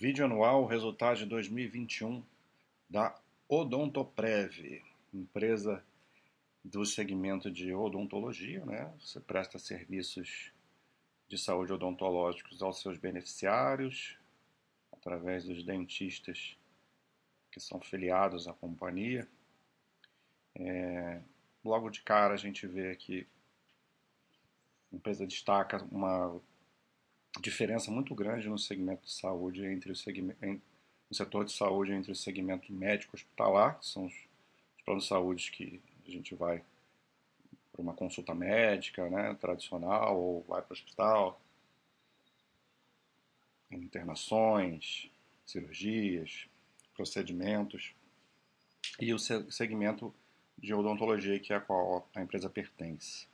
Vídeo anual, resultado de 2021 da Odontoprev, empresa do segmento de odontologia, né? Você presta serviços de saúde odontológicos aos seus beneficiários, através dos dentistas que são filiados à companhia. É, logo de cara a gente vê aqui a empresa destaca uma diferença muito grande no segmento de saúde entre o segmento setor de saúde entre o segmento médico hospitalar, que são os, os planos de saúde que a gente vai para uma consulta médica, né, tradicional, ou vai para o hospital, internações, cirurgias, procedimentos, e o segmento de odontologia que é a qual a empresa pertence.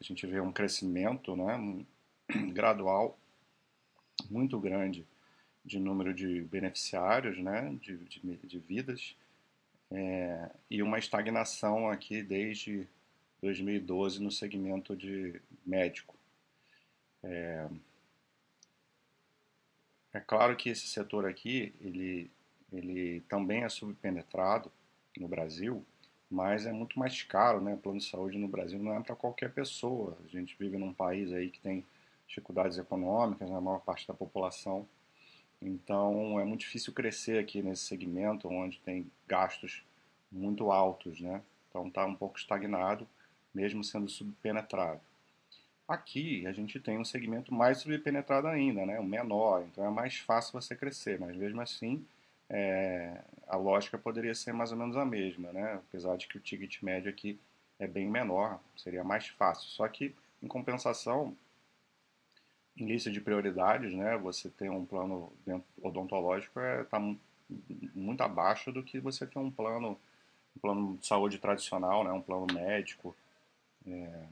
A gente vê um crescimento né, gradual muito grande de número de beneficiários, né, de, de, de vidas, é, e uma estagnação aqui desde 2012 no segmento de médico. É, é claro que esse setor aqui, ele, ele também é subpenetrado no Brasil, mas é muito mais caro, né? O plano de saúde no Brasil não é para qualquer pessoa. A gente vive num país aí que tem dificuldades econômicas na maior parte da população. Então é muito difícil crescer aqui nesse segmento onde tem gastos muito altos, né? Então está um pouco estagnado, mesmo sendo subpenetrado. Aqui a gente tem um segmento mais subpenetrado ainda, né? O menor, então é mais fácil você crescer, mas mesmo assim é, a lógica poderia ser mais ou menos a mesma, né? Apesar de que o ticket médio aqui é bem menor, seria mais fácil. Só que, em compensação, em lista de prioridades, né, você tem um plano odontológico está é, muito abaixo do que você ter um plano, um plano de saúde tradicional, né, um plano médico, é,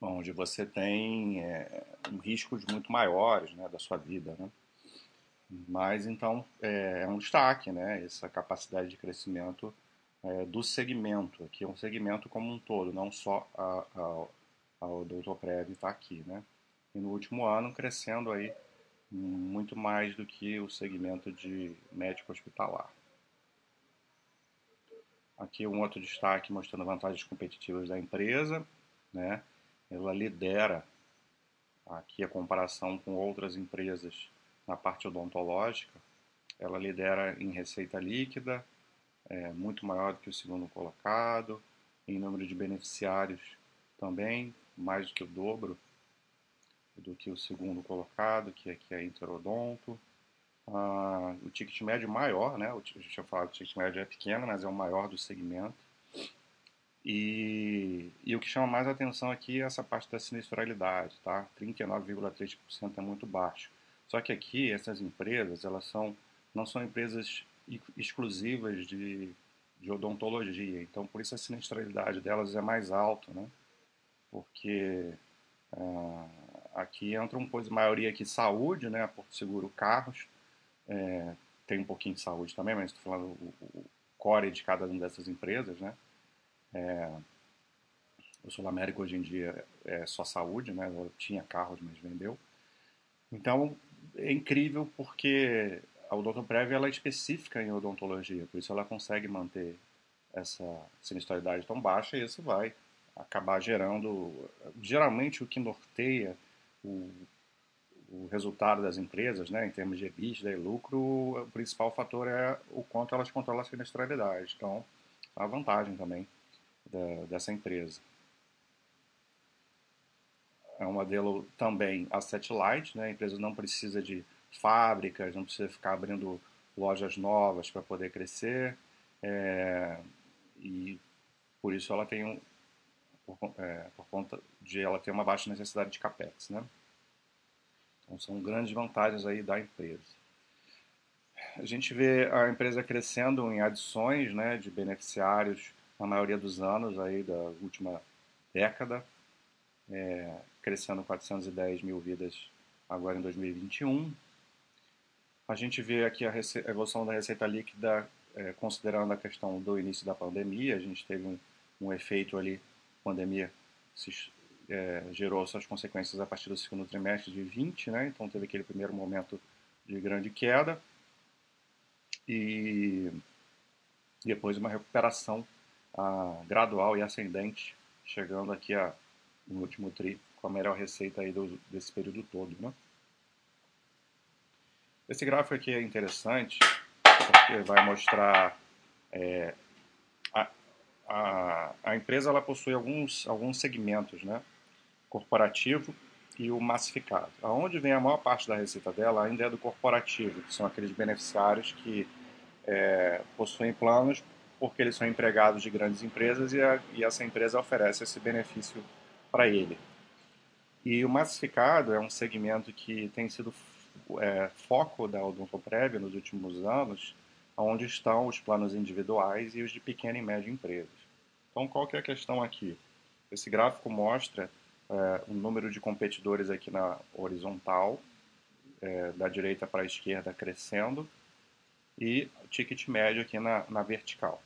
onde você tem é, um riscos muito maiores né, da sua vida. Né? Mas então é, é um destaque né, essa capacidade de crescimento é, do segmento, aqui é um segmento como um todo, não só a, a a Odontoprev está aqui, né? E no último ano crescendo aí muito mais do que o segmento de médico hospitalar. Aqui um outro destaque mostrando vantagens competitivas da empresa, né? Ela lidera aqui a comparação com outras empresas na parte odontológica. Ela lidera em receita líquida, é, muito maior do que o segundo colocado, em número de beneficiários também mais do que o dobro do que o segundo colocado, que é, que é Interodonto. Ah, o ticket médio maior, né? Gente tinha falado que o ticket médio é pequeno, mas é o maior do segmento. E, e o que chama mais atenção aqui é essa parte da sinistralidade, tá? 39,3% é muito baixo. Só que aqui essas empresas, elas são não são empresas exclusivas de, de odontologia, então por isso a sinistralidade delas é mais alta, né? Porque uh, aqui entra uma maioria aqui saúde, né, Porto Seguro Carros, é, tem um pouquinho de saúde também, mas estou falando o, o, core de cada uma dessas empresas, né, é, o Sul América hoje em dia é só saúde, né, tinha carros, mas vendeu, então é incrível porque a odontoprev ela é específica em odontologia, por isso ela consegue manter essa sinistralidade tão baixa e isso vai acabar gerando. Geralmente, o que norteia o, o resultado das empresas, né, em termos de EBITDA e lucro, o principal fator é o quanto elas controlam a sinistralidade. Então, a vantagem também da, dessa empresa. É um modelo também asset light, né? a empresa não precisa de fábricas, não precisa ficar abrindo lojas novas para poder crescer, é, e por isso ela tem um, por, é, por, conta de ela ter uma baixa necessidade de capex, né? Então são grandes vantagens aí da empresa. A gente vê a empresa crescendo em adições, né, de beneficiários na maioria dos anos aí da última década, é, crescendo 410 mil vidas agora em 2021. A gente vê aqui a, a evolução da receita líquida é, considerando a questão do início da pandemia, a gente teve um, um efeito ali pandemia se é, gerou suas consequências a partir do segundo trimestre de 20, né? Então teve aquele primeiro momento de grande queda e depois uma recuperação ah, gradual e ascendente, chegando aqui a, no último tri com a melhor receita aí do, desse período todo, né? Esse gráfico aqui é interessante porque vai mostrar é, a, a, empresa ela possui alguns, alguns segmentos, né? Corporativo e o massificado. Aonde vem a maior parte da receita dela ainda é do corporativo, que são aqueles beneficiários que é, possuem planos porque eles são empregados de grandes empresas e, a, e essa empresa oferece esse benefício para ele. E o massificado é um segmento que tem sido é, foco da Odontoprev nos últimos anos, onde estão os planos individuais e os de pequena e média empresas. Então, qual que é a questão aqui? Esse gráfico mostra é, o número de competidores aqui na horizontal, é, da direita para a esquerda crescendo, e o ticket médio aqui na, na vertical.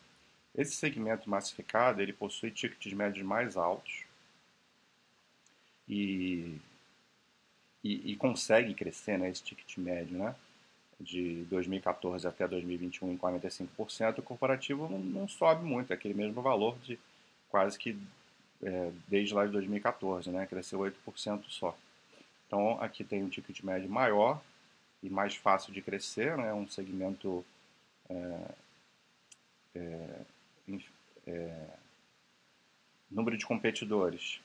Esse segmento massificado ele possui tickets médios mais altos e, e, e consegue crescer né, esse ticket médio, né? De 2014 até 2021 em 45%, o corporativo não, não sobe muito, é aquele mesmo valor de quase que é, desde lá de 2014, né? cresceu 8% só. Então aqui tem um ticket médio maior e mais fácil de crescer, né? um segmento é, é, é, número de competidores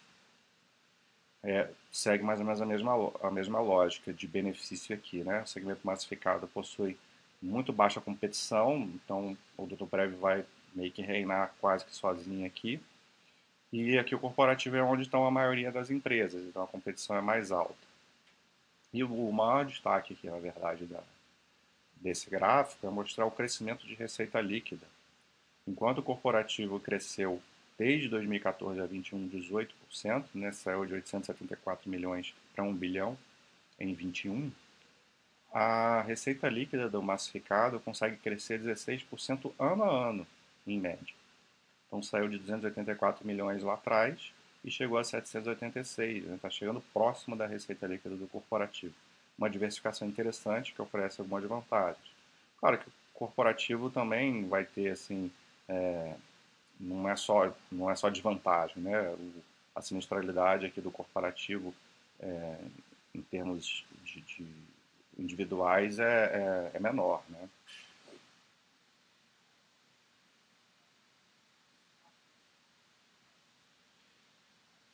é, segue mais ou menos a mesma, a mesma lógica de benefício aqui. Né? O segmento massificado possui muito baixa competição, então o Dr. Prev vai meio que reinar quase que sozinho aqui. E aqui o corporativo é onde estão a maioria das empresas, então a competição é mais alta. E o maior destaque aqui, na verdade, da, desse gráfico é mostrar o crescimento de receita líquida. Enquanto o corporativo cresceu desde 2014 a 21, 18%, né, saiu de 874 milhões para 1 bilhão em 21, a receita líquida do massificado consegue crescer 16% ano a ano, em média. Então saiu de 284 milhões lá atrás e chegou a 786, está né, tá chegando próximo da receita líquida do corporativo. Uma diversificação interessante que oferece algumas vantagens. Claro que o corporativo também vai ter assim é, não é só não é só desvantagem, né? a sinistralidade aqui do corporativo é, em termos de, de individuais é, é, é, menor, né?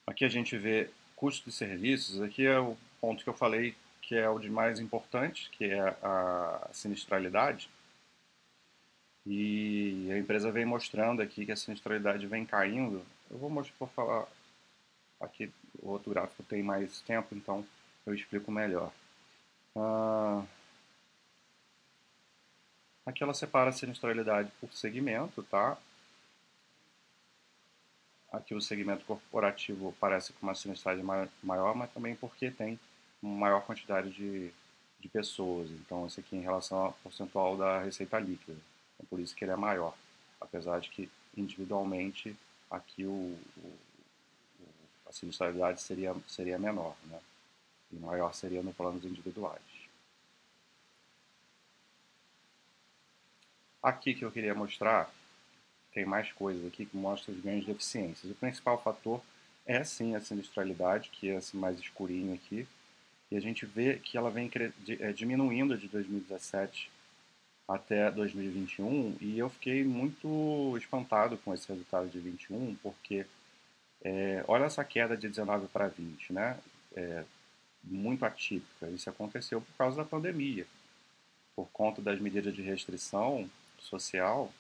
Aqui a gente vê custo de serviços, aqui é o ponto que eu falei que é o de mais importante, que é a sinistralidade. E a empresa vem mostrando aqui que a sinistralidade vem caindo. Eu vou mostrar, vou falar aqui, o outro gráfico tem mais tempo, então eu explico melhor. Ah, aqui ela separa a sinistralidade por segmento, tá? Aqui o segmento corporativo parece com uma sinistralidade maior, mas também porque tem maior quantidade de, de pessoas. Então, esse aqui em relação ao percentual da receita líquida. É por isso que ele é maior, apesar de que individualmente aqui o, o, a sinistralidade seria, seria menor, né? e maior seria no planos individuais. Aqui que eu queria mostrar, tem mais coisas aqui que mostram os ganhos de eficiências. O principal fator é sim a sinistralidade, que é esse mais escurinho aqui, e a gente vê que ela vem é, diminuindo de 2017 até 2021 e eu fiquei muito espantado com esse resultado de 21 porque é, olha essa queda de 19 para 20, né? É, muito atípica. Isso aconteceu por causa da pandemia, por conta das medidas de restrição social.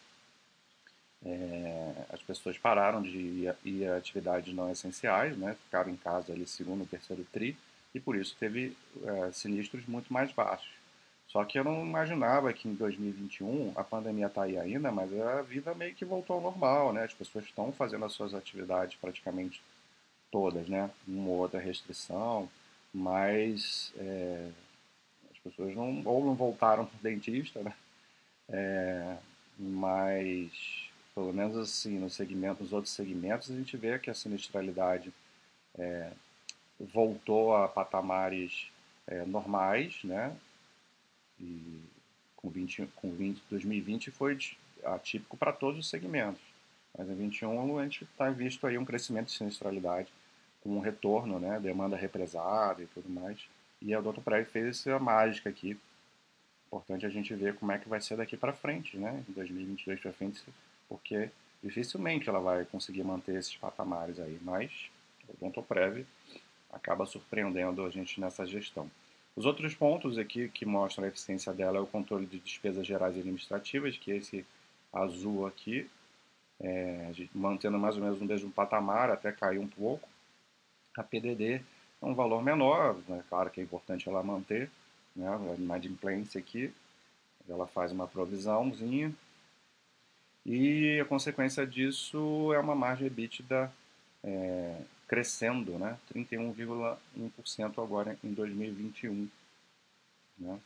É, as pessoas pararam de ir, a atividades não essenciais, né? Ficaram em casa ali segundo, terceiro tri e por isso teve é, sinistros muito mais baixos. Só que eu não imaginava que em 2021 a pandemia está aí ainda, mas a vida meio que voltou ao normal, né? As pessoas estão fazendo as suas atividades praticamente todas, né? Uma ou outra restrição, mas é, as pessoas não ou não voltaram para o dentista, né? É, mas pelo menos assim nos segmentos, nos outros segmentos a gente vê que a sinistralidade é, voltou a patamares é, normais, né? E com, 20, com 20, 2020 foi atípico para todos os segmentos. Mas em 2021 a gente está visto aí um crescimento de sinistralidade, com um retorno, né? Demanda represada e tudo mais. E a Doutor Prévio fez essa mágica aqui. Importante a gente ver como é que vai ser daqui para frente, né? Em 2022 para frente, porque dificilmente ela vai conseguir manter esses patamares aí. Mas o Doutor Prévio acaba surpreendendo a gente nessa gestão. Os outros pontos aqui que mostram a eficiência dela é o controle de despesas gerais e administrativas, que é esse azul aqui, é, mantendo mais ou menos no mesmo patamar, até cair um pouco. A PDD é um valor menor, né? claro que é importante ela manter, né? a inadimplência aqui, ela faz uma provisãozinha, e a consequência disso é uma margem EBITDA é, crescendo, né? 31,1% agora em 2021. Né?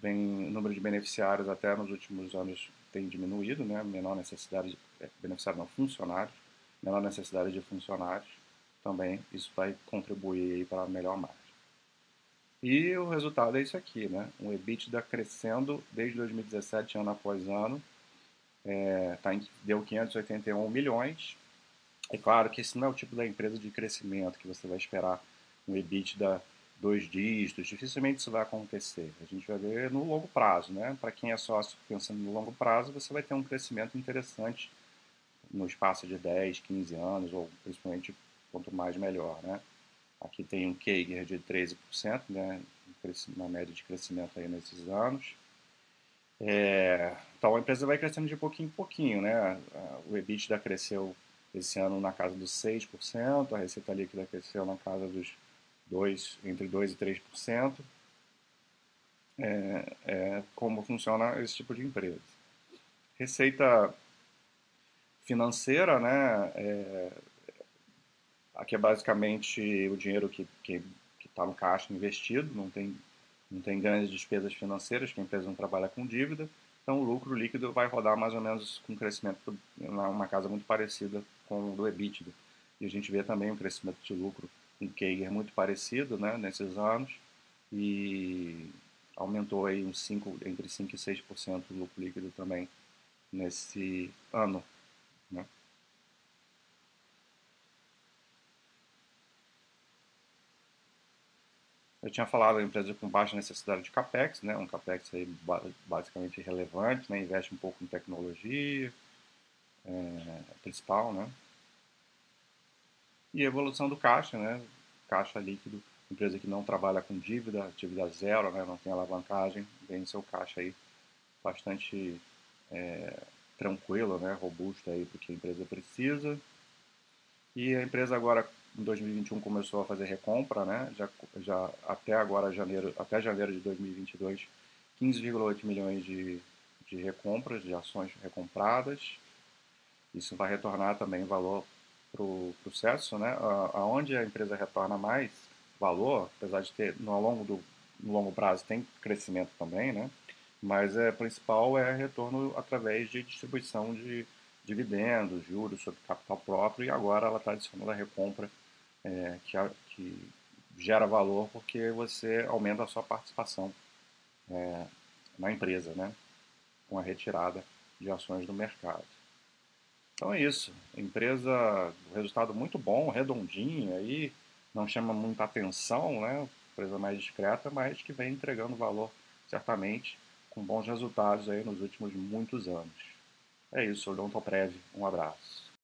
O número de beneficiários até nos últimos anos tem diminuído, né? menor necessidade, de, é, beneficiários não, funcionários, menor necessidade de funcionários, também isso vai contribuir para a melhor margem. E o resultado é isso aqui, né? Um EBITDA crescendo desde 2017, ano após ano, é, tá em, deu 581 milhões, é claro que esse não é o tipo da empresa de crescimento que você vai esperar um EBITDA dois dígitos, dificilmente isso vai acontecer. A gente vai ver no longo prazo, né? Para quem é sócio pensando no longo prazo, você vai ter um crescimento interessante no espaço de 10, 15 anos, ou principalmente quanto mais melhor, né? Aqui tem um CAGR de 13%, né? Uma média de crescimento aí nesses anos. É, então a empresa vai crescendo de pouquinho em pouquinho, né? O EBITDA cresceu esse ano na casa dos 6%, a receita líquida cresceu na casa dos 2, entre 2% e 3%. É, é como funciona esse tipo de empresa. Receita financeira, né, é, aqui é basicamente o dinheiro que está no caixa investido, não tem, não tem grandes despesas financeiras, que a empresa não trabalha com dívida, então o lucro líquido vai rodar mais ou menos com crescimento numa casa muito parecida com o do EBITDA. E a gente vê também um crescimento de lucro em Keiger muito parecido né, nesses anos e aumentou aí uns 5, entre 5% e 6% o lucro líquido também nesse ano. Eu tinha falado da empresa com baixa necessidade de capex, né? um capex aí basicamente irrelevante, né? investe um pouco em tecnologia, é, principal, né? E evolução do caixa, né? Caixa líquido, empresa que não trabalha com dívida, dívida zero, né? Não tem alavancagem, tem seu caixa aí bastante é, tranquilo, né? Robusto aí porque a empresa precisa. E a empresa agora em 2021 começou a fazer recompra, né? Já, já até agora janeiro, até janeiro de 2022, 15,8 milhões de, de recompras, de ações recompradas. Isso vai retornar também valor para o processo, né? Aonde a empresa retorna mais valor, apesar de ter no longo do no longo prazo tem crescimento também, né? Mas é principal é retorno através de distribuição de dividendos, juros sobre capital próprio e agora ela está adicionando a recompra é, que, que, gera valor porque você aumenta a sua participação é, na empresa, né? Com a retirada de ações do mercado. Então é isso. Empresa, resultado muito bom, redondinho, aí não chama muita atenção, né? Empresa mais discreta, mas que vem entregando valor certamente com bons resultados aí nos últimos muitos anos. É isso, Odontoprev. Um abraço.